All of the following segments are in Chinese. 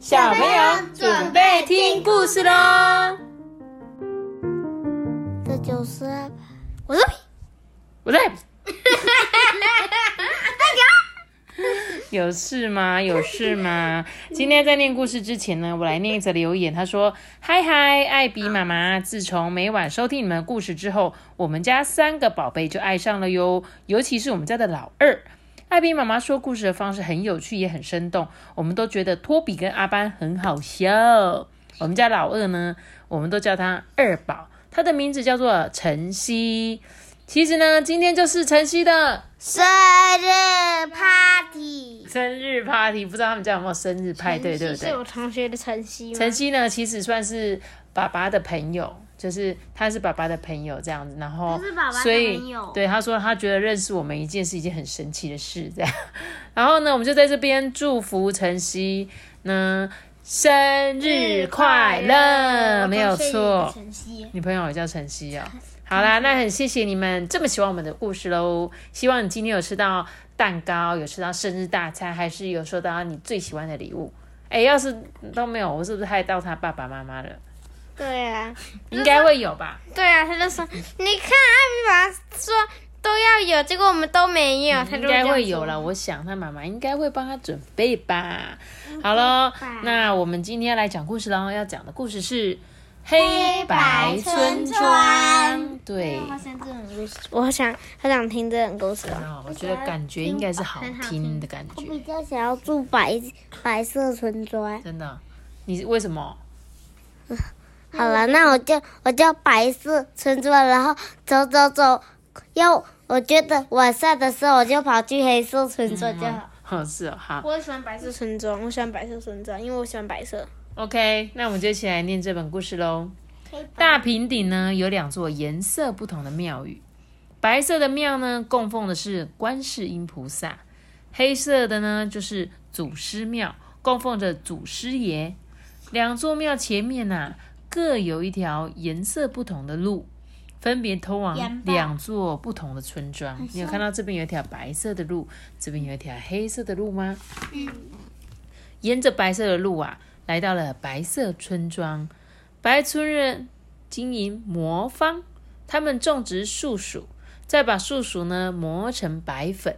小朋友准备听故事喽。这就是我是我在。有事吗？有事吗？今天在念故事之前呢，我来念一则留言。他说：“嗨嗨，艾比妈妈，自从每晚收听你们的故事之后，我们家三个宝贝就爱上了哟，尤其是我们家的老二。艾比妈妈说故事的方式很有趣，也很生动，我们都觉得托比跟阿班很好笑。我们家老二呢，我们都叫他二宝，他的名字叫做晨曦。其实呢，今天就是晨曦的。”生日 party，生日 party，不知道他们家有没有生日派对，对不对？是我同学的晨曦。晨曦呢，其实算是爸爸的朋友，就是他是爸爸的朋友这样子，然后所以对他说，他觉得认识我们一件是一件很神奇的事，这样。然后呢，我们就在这边祝福晨曦呢生日快乐，没有错。女朋友也叫晨曦啊。好啦，那很谢谢你们这么喜欢我们的故事喽。希望你今天有吃到蛋糕，有吃到生日大餐，还是有收到你最喜欢的礼物。哎，要是都没有，我是不是害到他爸爸妈妈了？对啊，应该会有吧。对啊，他就说，你看阿米玛说都要有，结果我们都没有。他应该会有了，我想他妈妈应该会帮他准备吧。好了，那我们今天来讲故事喽。要讲的故事是。黑白村庄，对，我好想，好想听这种故事哦。我觉得感觉应该是好听的感觉。我比较想要住白白色村庄。真的？你为什么？好了，那我就我就白色村庄，然后走走走，要我觉得晚上的时候我就跑去黑色村庄就好。哦，是哦，好。我喜欢白色村庄，我喜欢白色村庄，因为我喜欢白色。OK，那我们就一起来念这本故事喽。大平顶呢有两座颜色不同的庙宇，白色的庙呢供奉的是观世音菩萨，黑色的呢就是祖师庙，供奉着祖师爷。两座庙前面呐各有一条颜色不同的路，分别通往两座不同的村庄。你有看到这边有一条白色的路，这边有一条黑色的路吗？嗯，沿着白色的路啊。来到了白色村庄，白村人经营魔方，他们种植树薯，再把树薯呢磨成白粉。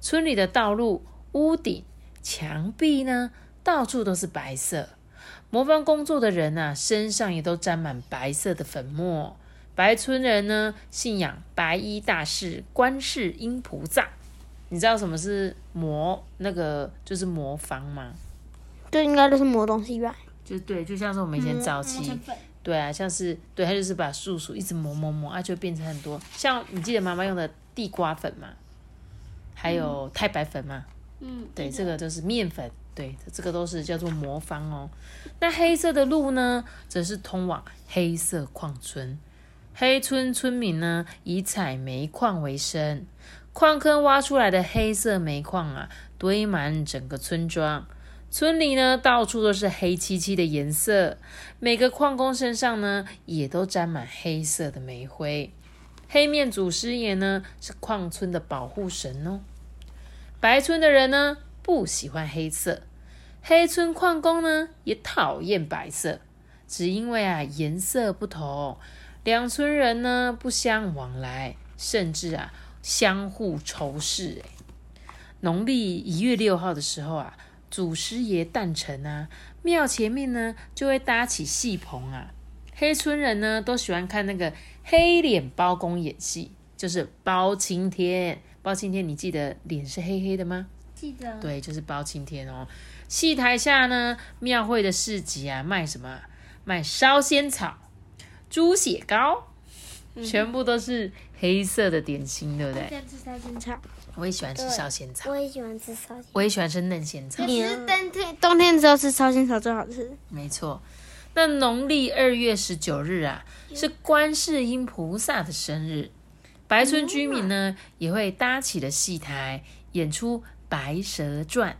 村里的道路、屋顶、墙壁呢，到处都是白色。磨坊工作的人啊，身上也都沾满白色的粉末。白村人呢，信仰白衣大士观世音菩萨。你知道什么是魔那个就是魔方吗？这应该就是磨东西吧？就对，就像是我们以前早期，对啊，像是对，他就是把树薯一直磨磨磨，啊，就变成很多。像你记得妈妈用的地瓜粉吗？还有太白粉吗？嗯，对，这个就是面粉，对，这个都是叫做魔方哦。那黑色的路呢，则是通往黑色矿村。黑村村民呢，以采煤矿为生，矿坑挖出来的黑色煤矿啊，堆满整个村庄。村里呢，到处都是黑漆漆的颜色，每个矿工身上呢，也都沾满黑色的煤灰。黑面祖师爷呢，是矿村的保护神哦。白村的人呢，不喜欢黑色；黑村矿工呢，也讨厌白色，只因为啊，颜色不同，两村人呢，不相往来，甚至啊，相互仇视。农历一月六号的时候啊。祖师爷诞辰啊，庙前面呢就会搭起戏棚啊。黑村人呢都喜欢看那个黑脸包公演戏，就是包青天。包青天，你记得脸是黑黑的吗？记得。对，就是包青天哦。戏台下呢，庙会的市集啊，卖什么？卖烧仙草、猪血糕，全部都是黑色的点心，对不对？吃烧仙草。我也喜欢吃烧仙草，我也喜欢吃烧仙，我也喜欢吃嫩仙草。你是冬天冬天的时候吃烧仙草最好吃。没错，那农历二月十九日啊，是观世音菩萨的生日，白村居民呢也会搭起了戏台，演出《白蛇传》，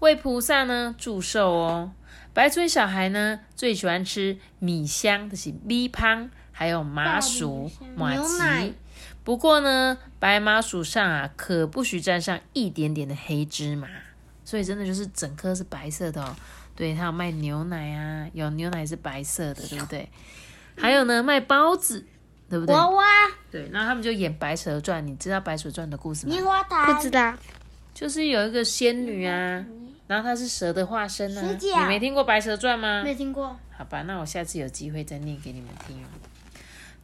为菩萨呢祝寿哦。白村小孩呢最喜欢吃米香就是米汤，还有麻薯、马吉。不过呢，白麻薯上啊，可不许沾上一点点的黑芝麻，所以真的就是整颗是白色的哦。对，他有卖牛奶啊，有牛奶是白色的，对不对？还有呢，卖包子，对不对？娃娃、对，然后他们就演《白蛇传》，你知道《白蛇传》的故事吗棉？花糖，不知道。就是有一个仙女啊，然后她是蛇的化身啊。你没听过《白蛇传》吗？没听过。好吧，那我下次有机会再念给你们听。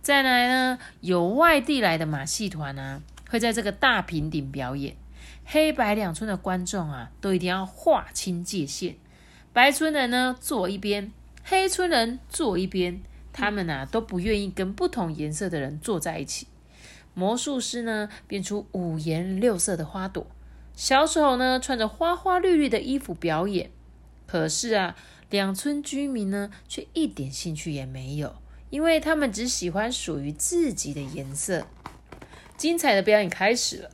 再来呢，有外地来的马戏团啊，会在这个大平顶表演。黑白两村的观众啊，都一定要划清界限。白村人呢坐一边，黑村人坐一边，他们啊都不愿意跟不同颜色的人坐在一起。魔术师呢变出五颜六色的花朵，小丑呢穿着花花绿绿的衣服表演。可是啊，两村居民呢却一点兴趣也没有，因为他们只喜欢属于自己的颜色。精彩的表演开始了，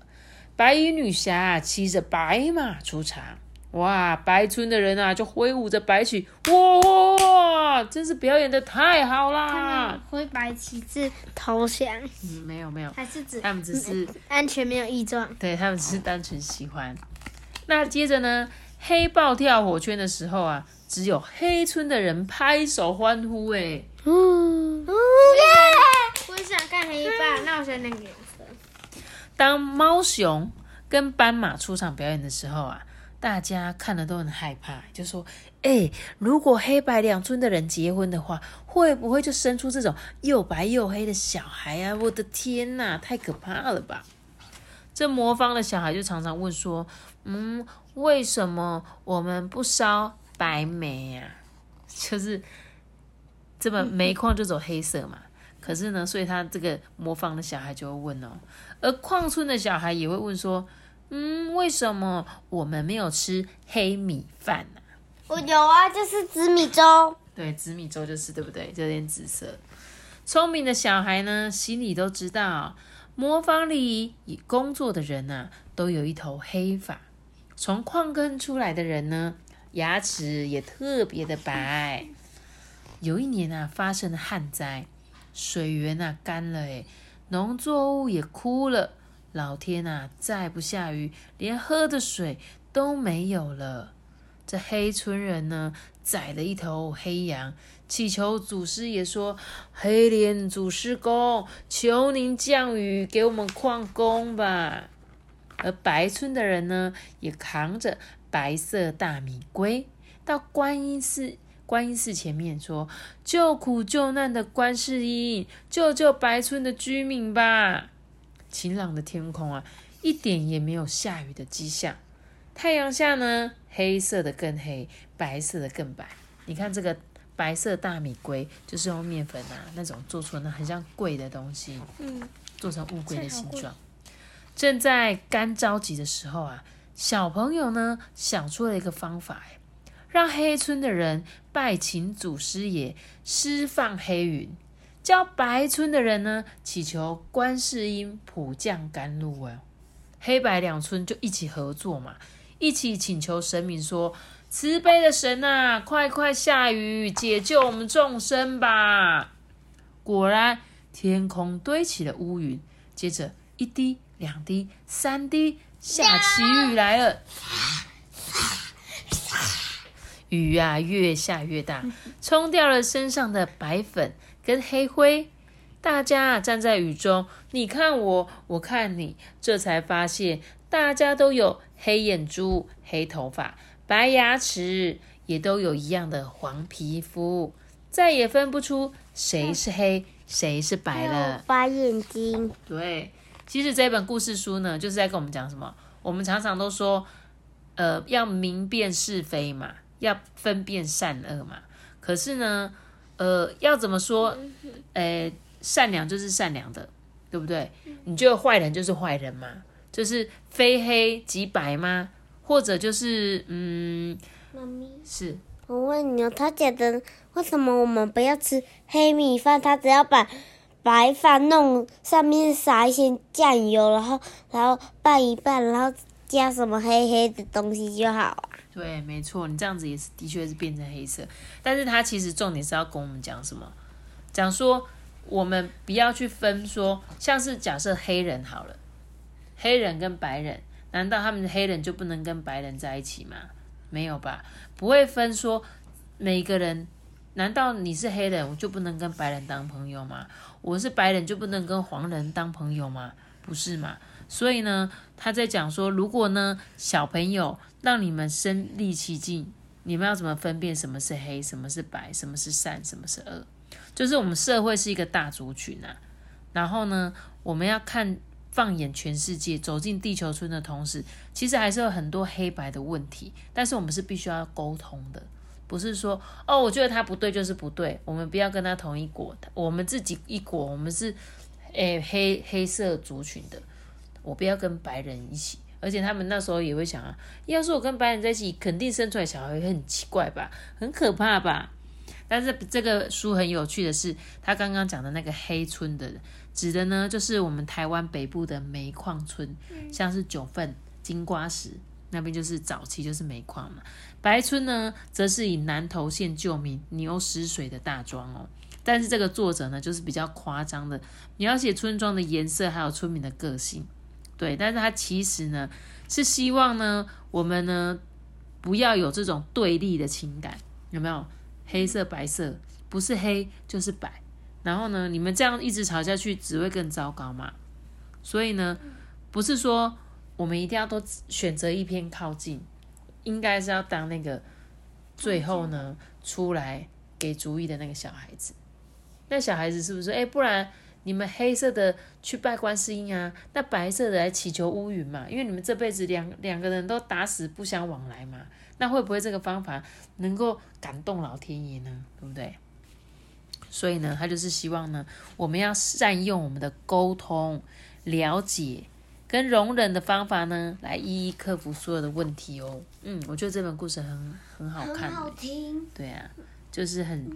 白衣女侠骑着白马出场。哇！白村的人啊，就挥舞着白旗，哇哇！真是表演的太好啦！灰白旗帜投降，嗯，没有没有，还是指他们只是安全没有异状？对他们只是单纯喜欢。那接着呢，黑豹跳火圈的时候啊，只有黑村的人拍手欢呼。哎，嗯，我想看黑豹，那我选哪个颜色？当猫熊跟斑马出场表演的时候啊，大家看了都很害怕，就说：“哎、如果黑白两村的人结婚的话，会不会就生出这种又白又黑的小孩啊？我的天哪，太可怕了吧！”这魔方的小孩就常常问说：“嗯，为什么我们不烧白煤呀、就是这么煤矿就走黑色嘛。可是呢，所以他这个模仿的小孩就会问哦，而矿村的小孩也会问说，嗯，为什么我们没有吃黑米饭呢、我有啊，就是紫米粥。对，紫米粥就是对不对？就有点紫色。聪明的小孩呢，心里都知道，磨坊里工作的人呐、都有一头黑发。从矿坑出来的人呢，牙齿也特别的白。有一年啊，发生了旱灾，水源啊干了，诶，农作物也枯了。老天啊，再不下雨，连喝的水都没有了。这黑村人呢，宰了一头黑羊，祈求祖师爷说：“黑脸祖师公，求您降雨给我们矿工吧。”而白村的人呢，也扛着白色大米龟到观音寺。观音寺前面说：“救苦救难的观世音，救救白村的居民吧！”晴朗的天空啊，一点也没有下雨的迹象。太阳下呢，黑色的更黑，白色的更白。你看这个白色大米龟，就是用面粉啊那种做出那很像贵的东西，嗯，做成乌龟的形状。正在干着急的时候啊，小朋友呢想出了一个方法，哎，让黑村的人拜请祖师爷释放黑云，叫白村的人呢祈求观世音普降甘露啊。黑白两村就一起合作嘛，一起请求神明说：“慈悲的神啊，快快下雨，解救我们众生吧！”果然，天空堆起了乌云，接着一滴、两滴、三滴，下起雨来了。雨啊，越下越大，冲掉了身上的白粉跟黑灰。大家站在雨中，你看我，我看你，这才发现大家都有黑眼珠、黑头发、白牙齿，也都有一样的黄皮肤，再也分不出谁是黑，谁是白了。白眼睛，对，其实这本故事书呢，就是在跟我们讲什么？我们常常都说，呃，要明辨是非嘛，要分辨善恶嘛。可是呢，呃，要怎么说？呃，善良就是善良的，对不对？你觉得坏人就是坏人吗？就是非黑即白吗？或者就是，嗯，妈咪，是我问你哦，他觉得为什么我们不要吃黑米饭？他只要把白饭弄上面撒一些酱油，然后然后拌一拌，然后加什么黑黑的东西就好啊。对，没错，你这样子也是的确是变成黑色，但是它其实重点是要跟我们讲什么？讲说我们不要去分说，像是假设黑人好了，黑人跟白人，难道他们的黑人就不能跟白人在一起吗？没有吧？不会分说每个人，难道你是黑人，我就不能跟白人当朋友吗？我是白人就不能跟黄人当朋友吗？不是嘛？所以呢，他在讲说，如果呢小朋友让你们身历其境，你们要怎么分辨什么是黑，什么是白，什么是善，什么是恶？就是我们社会是一个大族群啊，然后呢，我们要看放眼全世界，走进地球村的同时，其实还是有很多黑白的问题，但是我们是必须要沟通的，不是说哦，我觉得他不对就是不对，我们不要跟他同一国，我们自己一国，我们是诶黑黑色族群的，我不要跟白人一起。而且他们那时候也会想啊，要是我跟白人在一起，肯定生出来小孩会很奇怪吧，很可怕吧。但是这个书很有趣的是，他刚刚讲的那个黑村的，指的呢就是我们台湾北部的煤矿村，像是九份、金瓜石那边就是早期就是煤矿嘛。白村呢，则是以南投县旧名牛屎水的大庄哦。但是这个作者呢，就是比较夸张的描写村庄的颜色，还有村民的个性。对，但是他其实呢，是希望呢，我们呢不要有这种对立的情感，有没有？黑色白色不是黑就是白，然后呢，你们这样一直吵下去，只会更糟糕嘛。所以呢，不是说我们一定要都选择一篇靠近，应该是要当那个最后呢出来给主意的那个小孩子。那小孩子是不是？哎，不然。你们黑色的去拜观世音啊，那白色的来祈求乌云嘛，因为你们这辈子两两个人都打死不相往来嘛，那会不会这个方法能够感动老天爷呢？对不对？所以呢，他就是希望呢，我们要善用我们的沟通、了解跟容忍的方法呢，来一一克服所有的问题哦。嗯，我觉得这本故事很很好看，很好听。对啊，就是很。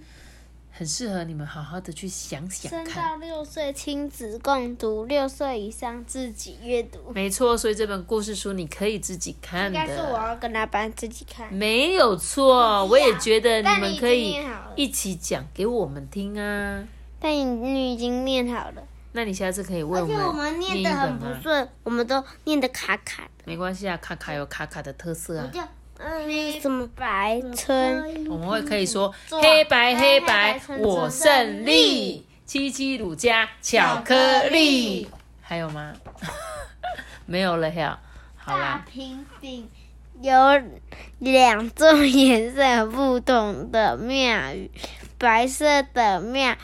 很适合你们好好的去想想看。三到六岁亲子共读，六岁以上自己阅读。没错，所以这本故事书你可以自己看的。应该是我要跟他班自己看。没有错，我也觉得你们可以一起讲给我们听啊。但你你已经念好了。那你下次可以问我们。我们念的很不顺，我们都念的卡卡的。没关系啊，卡卡有卡卡的特色啊。什么白村？我们会可以说黑白黑白我胜利，七七乳加巧克力，还有吗？没有了呀。好啦。平顶有两种颜色不同的庙宇，白色的庙。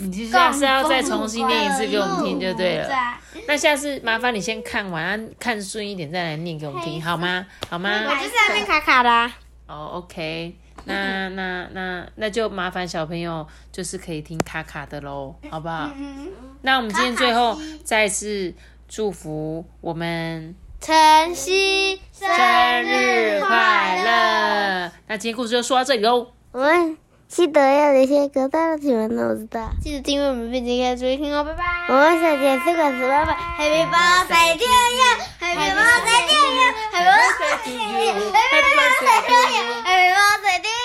你下次要再重新念一次给我们听就对了。那下次麻烦你先看完，看顺一点再来念给我们听，好吗？好吗？我就是要念卡卡的。哦，OK，那那那那就麻烦小朋友就是可以听卡卡的喽，好不好？那我们今天最后再次祝福我们晨曦生日快乐。那今天故事就说到这里喽。记得要留下个大的评论，我知道。记得订阅我们，并点开注哦，拜拜。我们下节四个十八分，Happy birthday to you，Happy birthday to you，Happy birthday to you，Happy birthday to you，Happy birthday to you。